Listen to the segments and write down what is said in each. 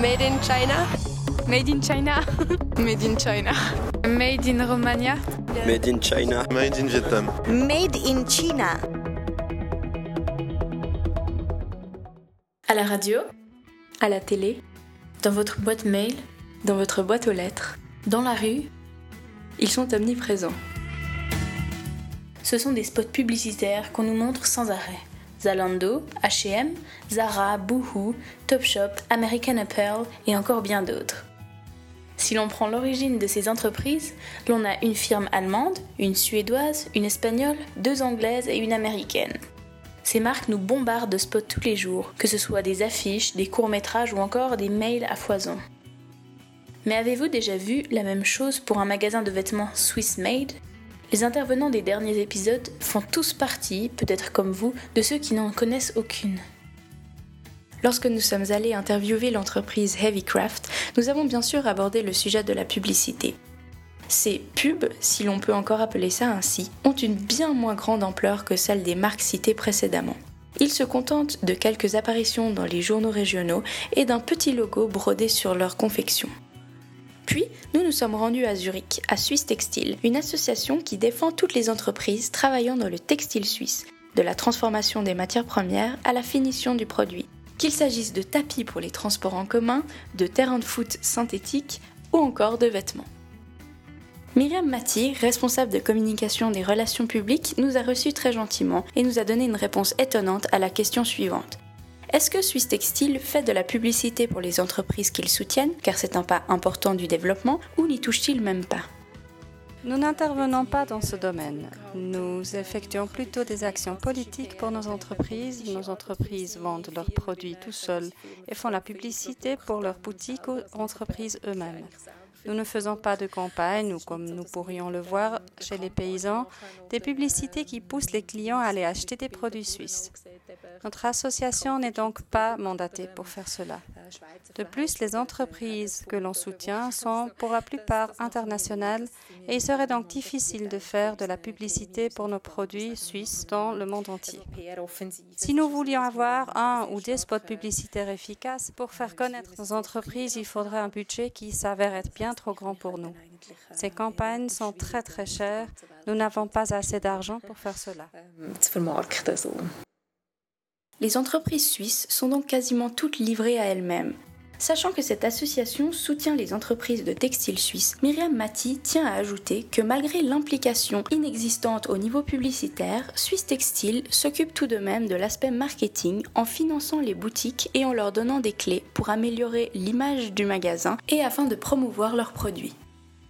Made in China? Made in China. Made in China. Made in Romania. Made in China. Made in Vietnam. Made in China. À la radio, À la télé, dans votre boîte mail, dans votre boîte aux lettres, dans la rue, ils sont omniprésents. ce sont des spots publicitaires qu'on nous montre sans arrêt. Zalando, H&M, Zara, Boohoo, Topshop, American Apparel et encore bien d'autres. Si l'on prend l'origine de ces entreprises, l'on a une firme allemande, une suédoise, une espagnole, deux anglaises et une américaine. Ces marques nous bombardent de spots tous les jours, que ce soit des affiches, des courts-métrages ou encore des mails à foison. Mais avez-vous déjà vu la même chose pour un magasin de vêtements Swiss Made Les intervenants des derniers épisodes font tous partie, peut-être comme vous, de ceux qui n'en connaissent aucune. Lorsque nous sommes allés interviewer l'entreprise Heavycraft, nous avons bien sûr abordé le sujet de la publicité. Ces pubs, si l'on peut encore appeler ça ainsi, ont une bien moins grande ampleur que celle des marques citées précédemment. Ils se contentent de quelques apparitions dans les journaux régionaux et d'un petit logo brodé sur leur confection. Puis, nous nous sommes rendus à Zurich, à Suisse Textile, une association qui défend toutes les entreprises travaillant dans le textile suisse, de la transformation des matières premières à la finition du produit. Qu'il s'agisse de tapis pour les transports en commun, de terrains de foot synthétiques ou encore de vêtements. Myriam Mati, responsable de communication des relations publiques, nous a reçus très gentiment et nous a donné une réponse étonnante à la question suivante. Est-ce que Suisse Textile fait de la publicité pour les entreprises qu'ils soutiennent, car c'est un pas important du développement, ou n'y touche-t-il même pas? Nous n'intervenons pas dans ce domaine. Nous effectuons plutôt des actions politiques pour nos entreprises. Nos entreprises vendent leurs produits tout seuls et font la publicité pour leurs boutiques ou entreprises eux-mêmes. Nous ne faisons pas de campagne ou, comme nous pourrions le voir chez les paysans, des publicités qui poussent les clients à aller acheter des produits suisses. Notre association n'est donc pas mandatée pour faire cela. De plus, les entreprises que l'on soutient sont pour la plupart internationales et il serait donc difficile de faire de la publicité pour nos produits suisses dans le monde entier. Si nous voulions avoir un ou des spots publicitaires efficaces pour faire connaître nos entreprises, il faudrait un budget qui s'avère être bien trop grand pour nous. Ces campagnes sont très très chères. Nous n'avons pas assez d'argent pour faire cela. Les entreprises suisses sont donc quasiment toutes livrées à elles-mêmes. Sachant que cette association soutient les entreprises de textiles suisses, Myriam Mati tient à ajouter que malgré l'implication inexistante au niveau publicitaire, Suisse Textile s'occupe tout de même de l'aspect marketing en finançant les boutiques et en leur donnant des clés pour améliorer l'image du magasin et afin de promouvoir leurs produits.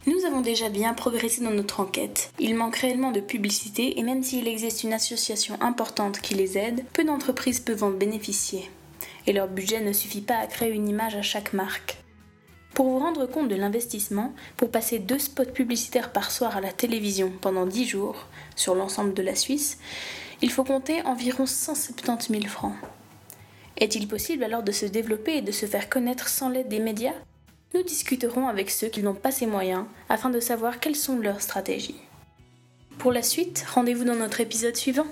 Nous avons déjà bien progressé dans notre enquête. Il manque réellement de publicité et même s'il existe une association importante qui les aide, peu d'entreprises peuvent en bénéficier. Et leur budget ne suffit pas à créer une image à chaque marque. Pour vous rendre compte de l'investissement, pour passer deux spots publicitaires par soir à la télévision pendant 10 jours sur l'ensemble de la Suisse, il faut compter environ 170 000 francs. Est-il possible alors de se développer et de se faire connaître sans l'aide des médias? Nous discuterons avec ceux qui n'ont pas ces moyens afin de savoir quelles sont leurs stratégies. Pour la suite, rendez-vous dans notre épisode suivant.